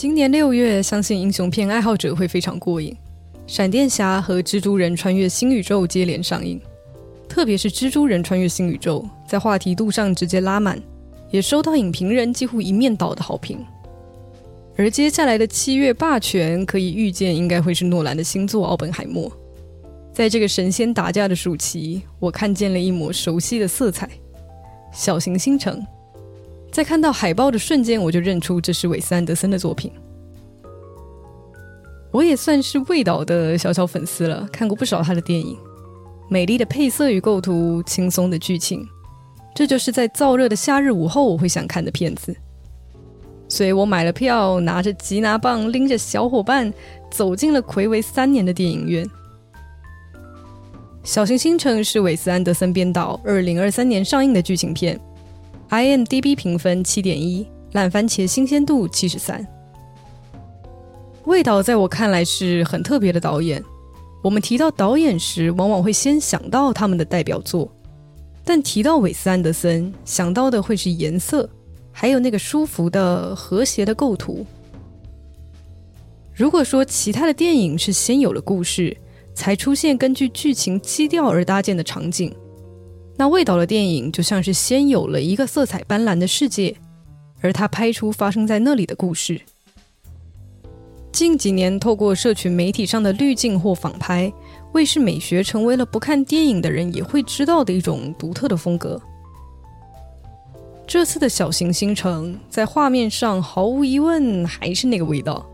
今年六月，相信英雄片爱好者会非常过瘾。闪电侠和蜘蛛人穿越新宇宙接连上映，特别是蜘蛛人穿越新宇宙，在话题度上直接拉满，也收到影评人几乎一面倒的好评。而接下来的七月霸权，可以预见应该会是诺兰的新作《奥本海默》。在这个神仙打架的暑期，我看见了一抹熟悉的色彩——小行星城。在看到海报的瞬间，我就认出这是韦斯安德森的作品。我也算是魏导的小小粉丝了，看过不少他的电影。美丽的配色与构图，轻松的剧情，这就是在燥热的夏日午后我会想看的片子。所以我买了票，拿着吉拿棒，拎着小伙伴，走进了魁违三年的电影院。《小行星城》是韦斯安德森编导，二零二三年上映的剧情片。IMDB 评分七点一，烂番茄新鲜度七十三。味道在我看来是很特别的导演。我们提到导演时，往往会先想到他们的代表作，但提到韦斯安德森，想到的会是颜色，还有那个舒服的、和谐的构图。如果说其他的电影是先有了故事，才出现根据剧情基调而搭建的场景。那味道的电影就像是先有了一个色彩斑斓的世界，而他拍出发生在那里的故事。近几年，透过社群媒体上的滤镜或仿拍，卫视美学成为了不看电影的人也会知道的一种独特的风格。这次的小行星城在画面上毫无疑问还是那个味道，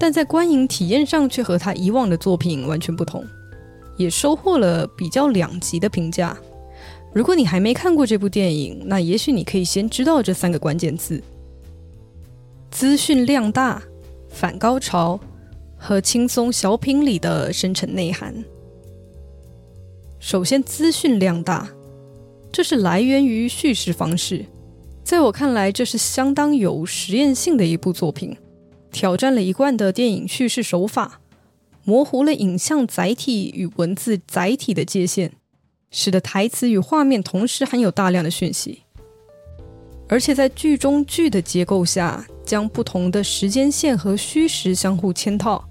但在观影体验上却和他以往的作品完全不同，也收获了比较两极的评价。如果你还没看过这部电影，那也许你可以先知道这三个关键字：资讯量大、反高潮和轻松小品里的深沉内涵。首先，资讯量大，这是来源于叙事方式。在我看来，这是相当有实验性的一部作品，挑战了一贯的电影叙事手法，模糊了影像载体与文字载体的界限。使得台词与画面同时含有大量的讯息，而且在剧中剧的结构下，将不同的时间线和虚实相互嵌套，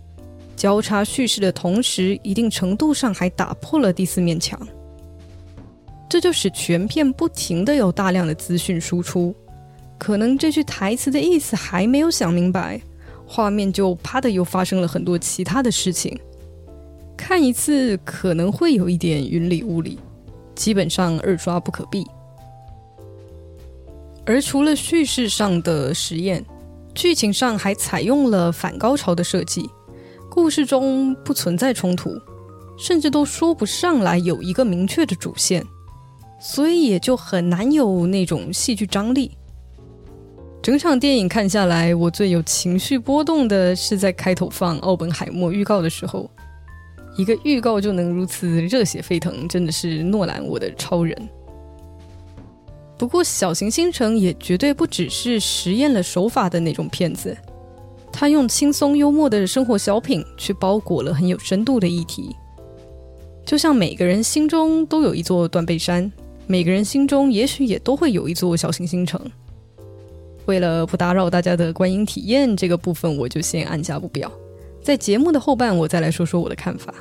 交叉叙事的同时，一定程度上还打破了第四面墙。这就使全片不停的有大量的资讯输出，可能这句台词的意思还没有想明白，画面就啪的又发生了很多其他的事情，看一次可能会有一点云里雾里。基本上二刷不可避，而除了叙事上的实验，剧情上还采用了反高潮的设计，故事中不存在冲突，甚至都说不上来有一个明确的主线，所以也就很难有那种戏剧张力。整场电影看下来，我最有情绪波动的是在开头放《奥本海默》预告的时候。一个预告就能如此热血沸腾，真的是诺兰我的超人。不过，《小行星城》也绝对不只是实验了手法的那种片子，他用轻松幽默的生活小品去包裹了很有深度的议题。就像每个人心中都有一座断背山，每个人心中也许也都会有一座小行星城。为了不打扰大家的观影体验，这个部分我就先按下不表。在节目的后半，我再来说说我的看法。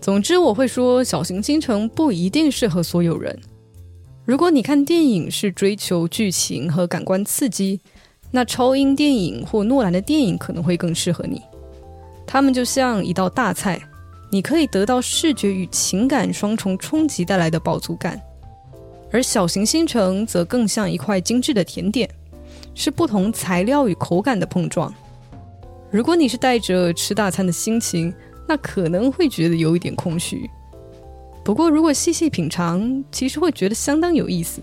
总之，我会说《小行星城》不一定适合所有人。如果你看电影是追求剧情和感官刺激，那超英电影或诺兰的电影可能会更适合你。他们就像一道大菜，你可以得到视觉与情感双重冲击带来的饱足感；而《小行星城》则更像一块精致的甜点，是不同材料与口感的碰撞。如果你是带着吃大餐的心情，那可能会觉得有一点空虚。不过，如果细细品尝，其实会觉得相当有意思，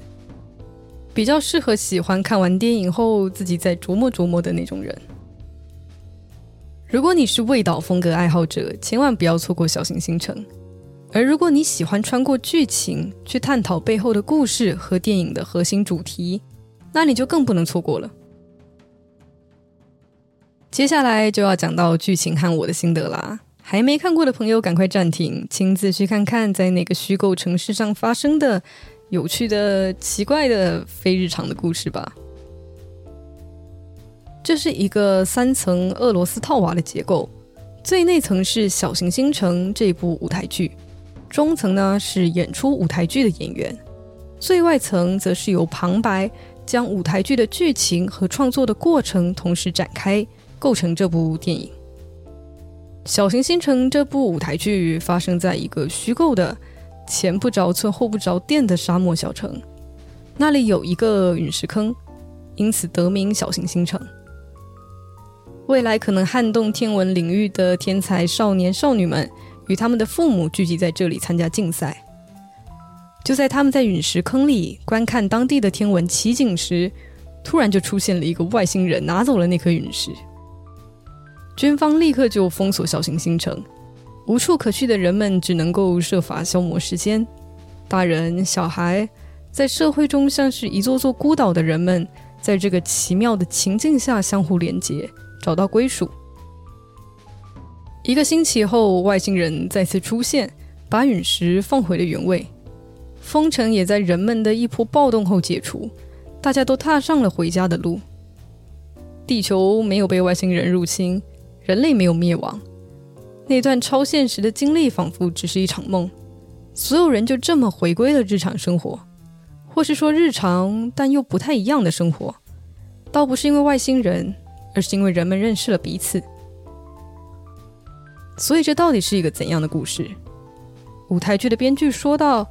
比较适合喜欢看完电影后自己再琢磨琢磨的那种人。如果你是味道风格爱好者，千万不要错过《小行星城》；而如果你喜欢穿过剧情去探讨背后的故事和电影的核心主题，那你就更不能错过了。接下来就要讲到剧情和我的心得啦。还没看过的朋友，赶快暂停，亲自去看看在那个虚构城市上发生的有趣的、奇怪的、非日常的故事吧。这是一个三层俄罗斯套娃的结构，最内层是《小行星城》这部舞台剧，中层呢是演出舞台剧的演员，最外层则是由旁白将舞台剧的剧情和创作的过程同时展开，构成这部电影。《小行星城》这部舞台剧发生在一个虚构的前不着村后不着店的沙漠小城，那里有一个陨石坑，因此得名小行星城。未来可能撼动天文领域的天才少年少女们与他们的父母聚集在这里参加竞赛。就在他们在陨石坑里观看当地的天文奇景时，突然就出现了一个外星人，拿走了那颗陨石。军方立刻就封锁小行星城，无处可去的人们只能够设法消磨时间。大人、小孩在社会中像是一座座孤岛的人们，在这个奇妙的情境下相互连接。找到归属。一个星期后，外星人再次出现，把陨石放回了原位。封城也在人们的一波暴动后解除，大家都踏上了回家的路。地球没有被外星人入侵，人类没有灭亡。那段超现实的经历仿佛只是一场梦。所有人就这么回归了日常生活，或是说日常但又不太一样的生活。倒不是因为外星人。而是因为人们认识了彼此，所以这到底是一个怎样的故事？舞台剧的编剧说道：“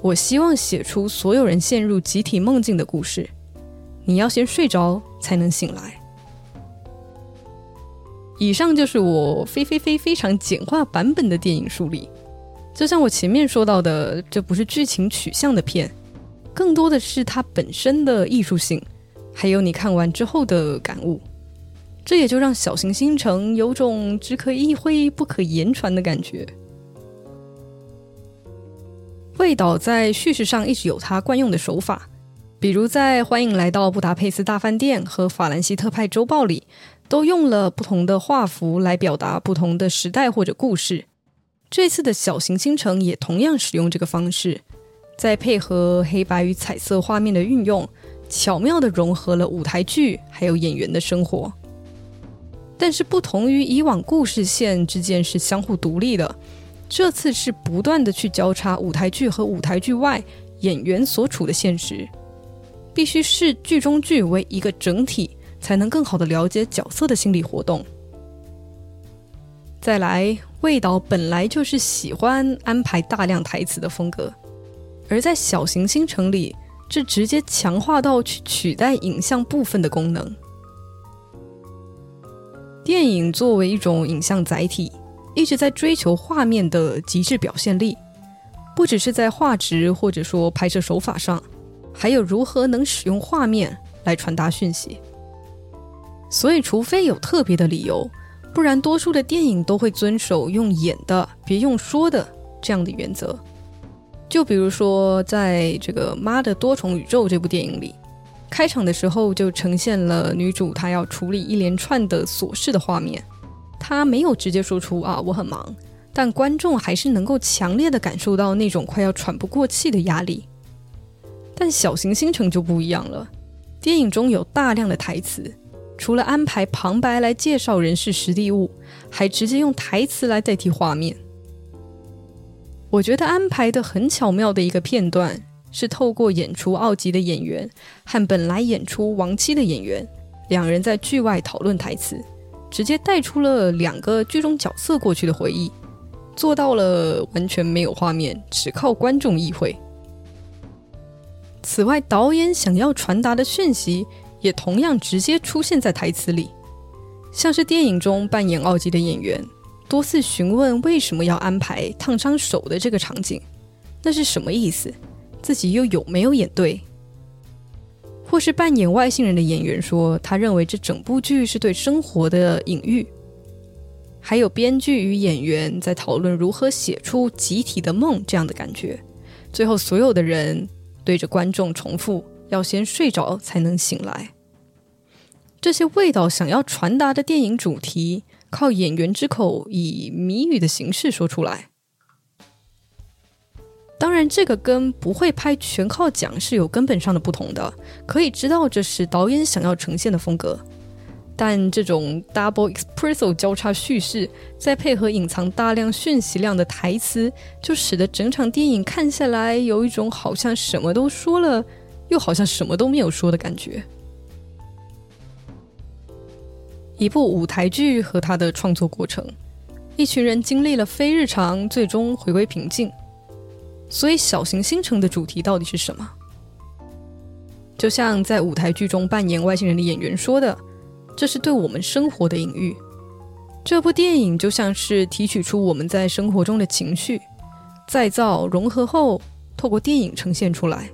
我希望写出所有人陷入集体梦境的故事。你要先睡着才能醒来。”以上就是我非非非非常简化版本的电影梳理。就像我前面说到的，这不是剧情取向的片，更多的是它本身的艺术性，还有你看完之后的感悟。这也就让小行星城有种只可意会不可言传的感觉。味导在叙事上一直有他惯用的手法，比如在《欢迎来到布达佩斯大饭店》和《法兰西特派周报》里，都用了不同的画幅来表达不同的时代或者故事。这次的小行星城也同样使用这个方式，再配合黑白与彩色画面的运用，巧妙的融合了舞台剧还有演员的生活。但是不同于以往故事线之间是相互独立的，这次是不断的去交叉舞台剧和舞台剧外演员所处的现实，必须视剧中剧为一个整体，才能更好的了解角色的心理活动。再来，魏导本来就是喜欢安排大量台词的风格，而在小行星城里，这直接强化到去取代影像部分的功能。电影作为一种影像载体，一直在追求画面的极致表现力，不只是在画质或者说拍摄手法上，还有如何能使用画面来传达讯息。所以，除非有特别的理由，不然多数的电影都会遵守用演的，别用说的这样的原则。就比如说，在这个《妈的多重宇宙》这部电影里。开场的时候就呈现了女主她要处理一连串的琐事的画面，她没有直接说出啊我很忙，但观众还是能够强烈的感受到那种快要喘不过气的压力。但小行星城就不一样了，电影中有大量的台词，除了安排旁白来介绍人事实地物，还直接用台词来代替画面。我觉得安排的很巧妙的一个片段。是透过演出奥吉的演员和本来演出亡妻的演员，两人在剧外讨论台词，直接带出了两个剧中角色过去的回忆，做到了完全没有画面，只靠观众意会。此外，导演想要传达的讯息也同样直接出现在台词里，像是电影中扮演奥吉的演员多次询问为什么要安排烫伤手的这个场景，那是什么意思？自己又有没有演对？或是扮演外星人的演员说，他认为这整部剧是对生活的隐喻。还有编剧与演员在讨论如何写出集体的梦这样的感觉。最后，所有的人对着观众重复：要先睡着才能醒来。这些味道想要传达的电影主题，靠演员之口以谜语的形式说出来。当然，这个跟不会拍全靠讲是有根本上的不同的。可以知道，这是导演想要呈现的风格。但这种 double espresso 交叉叙事，再配合隐藏大量讯息量的台词，就使得整场电影看下来有一种好像什么都说了，又好像什么都没有说的感觉。一部舞台剧和它的创作过程，一群人经历了非日常，最终回归平静。所以，小行星城的主题到底是什么？就像在舞台剧中扮演外星人的演员说的。这是对我们生活的隐喻。这部电影就像是提取出我们在生活中的情绪，再造融合后，透过电影呈现出来。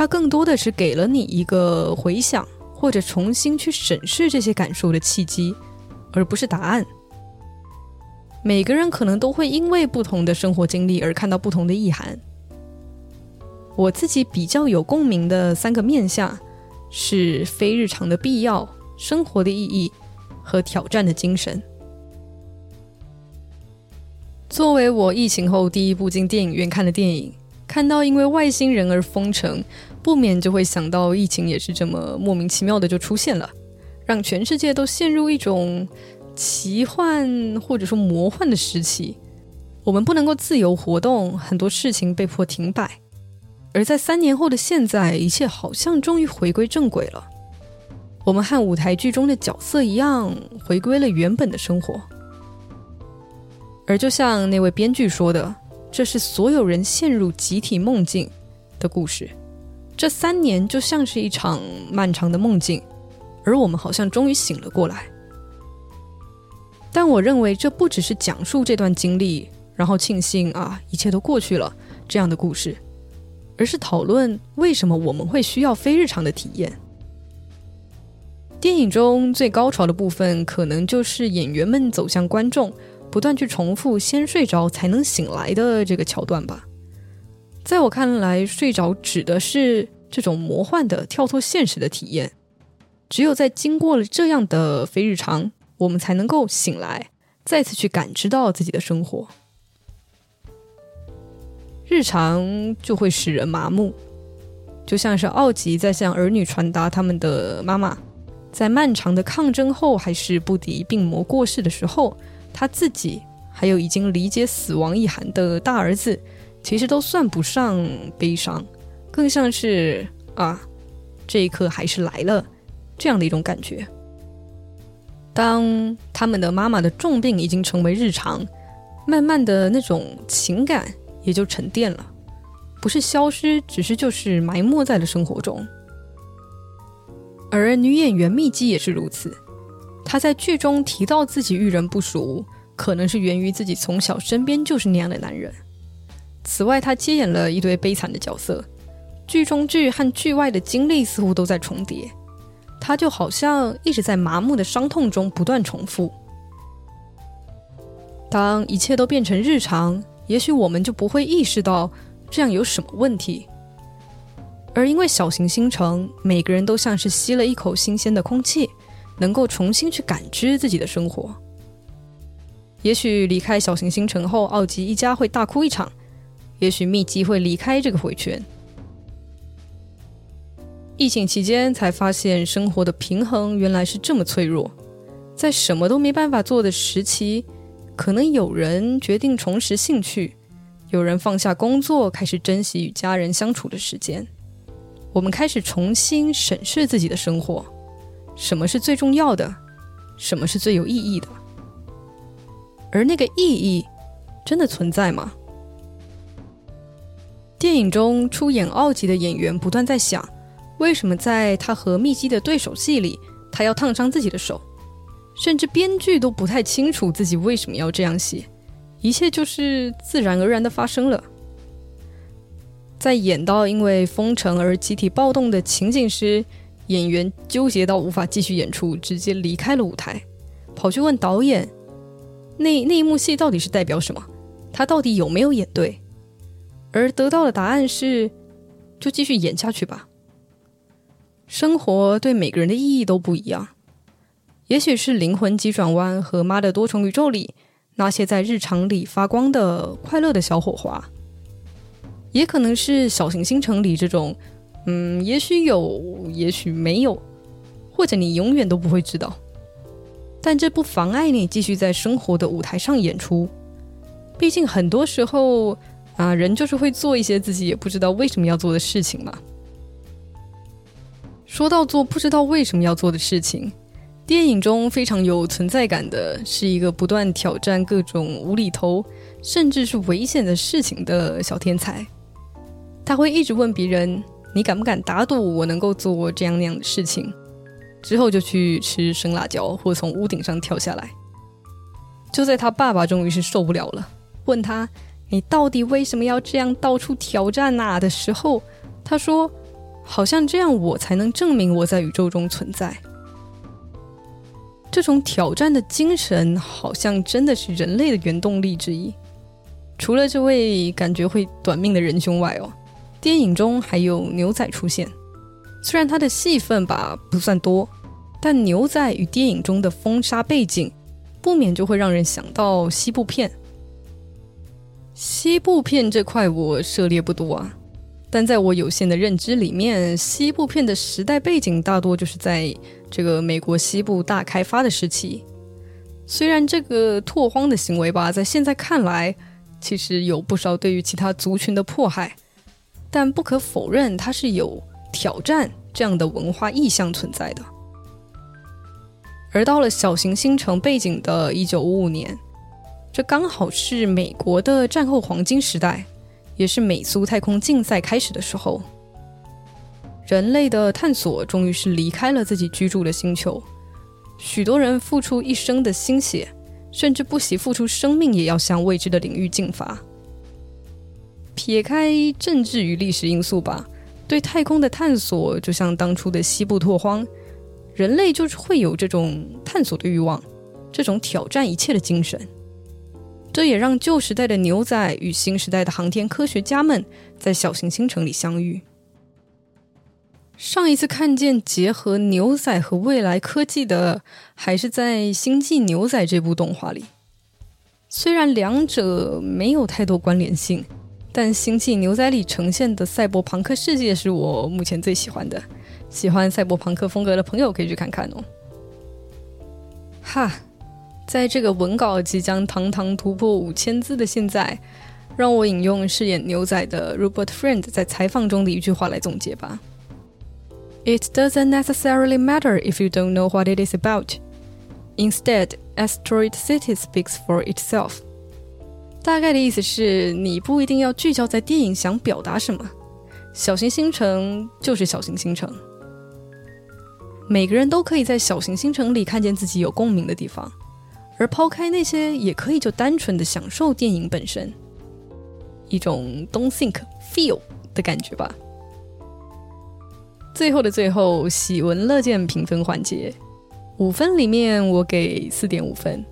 它更多的是给了你一个回想或者重新去审视这些感受的契机，而不是答案。每个人可能都会因为不同的生活经历而看到不同的意涵。我自己比较有共鸣的三个面向是非日常的必要。生活的意义和挑战的精神。作为我疫情后第一部进电影院看的电影，看到因为外星人而封城，不免就会想到疫情也是这么莫名其妙的就出现了，让全世界都陷入一种奇幻或者说魔幻的时期。我们不能够自由活动，很多事情被迫停摆。而在三年后的现在，一切好像终于回归正轨了。我们和舞台剧中的角色一样，回归了原本的生活。而就像那位编剧说的，这是所有人陷入集体梦境的故事。这三年就像是一场漫长的梦境，而我们好像终于醒了过来。但我认为这不只是讲述这段经历，然后庆幸啊一切都过去了这样的故事，而是讨论为什么我们会需要非日常的体验。电影中最高潮的部分，可能就是演员们走向观众，不断去重复“先睡着才能醒来”的这个桥段吧。在我看来，睡着指的是这种魔幻的跳脱现实的体验。只有在经过了这样的非日常，我们才能够醒来，再次去感知到自己的生活。日常就会使人麻木，就像是奥吉在向儿女传达他们的妈妈。在漫长的抗争后，还是不敌病魔过世的时候，他自己还有已经理解死亡意涵的大儿子，其实都算不上悲伤，更像是啊，这一刻还是来了这样的一种感觉。当他们的妈妈的重病已经成为日常，慢慢的那种情感也就沉淀了，不是消失，只是就是埋没在了生活中。而女演员蜜姬也是如此，他在剧中提到自己遇人不淑，可能是源于自己从小身边就是那样的男人。此外，他接演了一堆悲惨的角色，剧中剧和剧外的经历似乎都在重叠，他就好像一直在麻木的伤痛中不断重复。当一切都变成日常，也许我们就不会意识到这样有什么问题。而因为小行星城，每个人都像是吸了一口新鲜的空气，能够重新去感知自己的生活。也许离开小行星城后，奥吉一家会大哭一场；也许密集会离开这个回圈。疫情期间才发现，生活的平衡原来是这么脆弱。在什么都没办法做的时期，可能有人决定重拾兴趣，有人放下工作，开始珍惜与家人相处的时间。我们开始重新审视自己的生活，什么是最重要的，什么是最有意义的，而那个意义真的存在吗？电影中出演奥吉的演员不断在想，为什么在他和密基的对手戏里，他要烫伤自己的手，甚至编剧都不太清楚自己为什么要这样写，一切就是自然而然的发生了。在演到因为封城而集体暴动的情景时，演员纠结到无法继续演出，直接离开了舞台，跑去问导演：“那那一幕戏到底是代表什么？他到底有没有演对？”而得到的答案是：“就继续演下去吧。”生活对每个人的意义都不一样，也许是灵魂急转弯和《妈的多重宇宙》里那些在日常里发光的快乐的小火花。也可能是小行星城里这种，嗯，也许有，也许没有，或者你永远都不会知道。但这不妨碍你继续在生活的舞台上演出。毕竟很多时候啊，人就是会做一些自己也不知道为什么要做的事情嘛。说到做不知道为什么要做的事情，电影中非常有存在感的是一个不断挑战各种无厘头甚至是危险的事情的小天才。他会一直问别人：“你敢不敢打赌我能够做这样那样的事情？”之后就去吃生辣椒，或从屋顶上跳下来。就在他爸爸终于是受不了了，问他：“你到底为什么要这样到处挑战呐？”的时候，他说：“好像这样我才能证明我在宇宙中存在。”这种挑战的精神，好像真的是人类的原动力之一。除了这位感觉会短命的仁兄外，哦，电影中还有牛仔出现。虽然他的戏份吧不算多，但牛仔与电影中的风沙背景，不免就会让人想到西部片。西部片这块我涉猎不多啊，但在我有限的认知里面，西部片的时代背景大多就是在这个美国西部大开发的时期。虽然这个拓荒的行为吧，在现在看来，其实有不少对于其他族群的迫害，但不可否认，它是有。挑战这样的文化意象存在的，而到了小行星城背景的一九五五年，这刚好是美国的战后黄金时代，也是美苏太空竞赛开始的时候。人类的探索终于是离开了自己居住的星球，许多人付出一生的心血，甚至不惜付出生命，也要向未知的领域进发。撇开政治与历史因素吧。对太空的探索，就像当初的西部拓荒，人类就是会有这种探索的欲望，这种挑战一切的精神。这也让旧时代的牛仔与新时代的航天科学家们在小行星城里相遇。上一次看见结合牛仔和未来科技的，还是在《星际牛仔》这部动画里，虽然两者没有太多关联性。但《星际牛仔》里呈现的赛博朋克世界是我目前最喜欢的。喜欢赛博朋克风格的朋友可以去看看哦。哈，在这个文稿即将堂堂突破五千字的现在，让我引用饰演牛仔的 Robert Friend 在采访中的一句话来总结吧：“It doesn't necessarily matter if you don't know what it is about. Instead, Asteroid City speaks for itself.” 大概的意思是你不一定要聚焦在电影想表达什么，小行星城就是小行星城，每个人都可以在小行星城里看见自己有共鸣的地方，而抛开那些，也可以就单纯的享受电影本身，一种 don't think feel 的感觉吧。最后的最后，喜闻乐见评分环节，五分里面我给四点五分。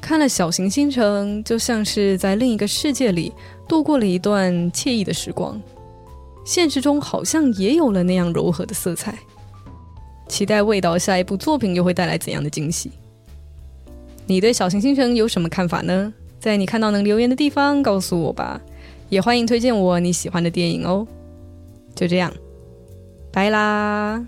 看了小行星城，就像是在另一个世界里度过了一段惬意的时光。现实中好像也有了那样柔和的色彩。期待味道下一部作品又会带来怎样的惊喜？你对小行星城有什么看法呢？在你看到能留言的地方告诉我吧。也欢迎推荐我你喜欢的电影哦。就这样，拜啦。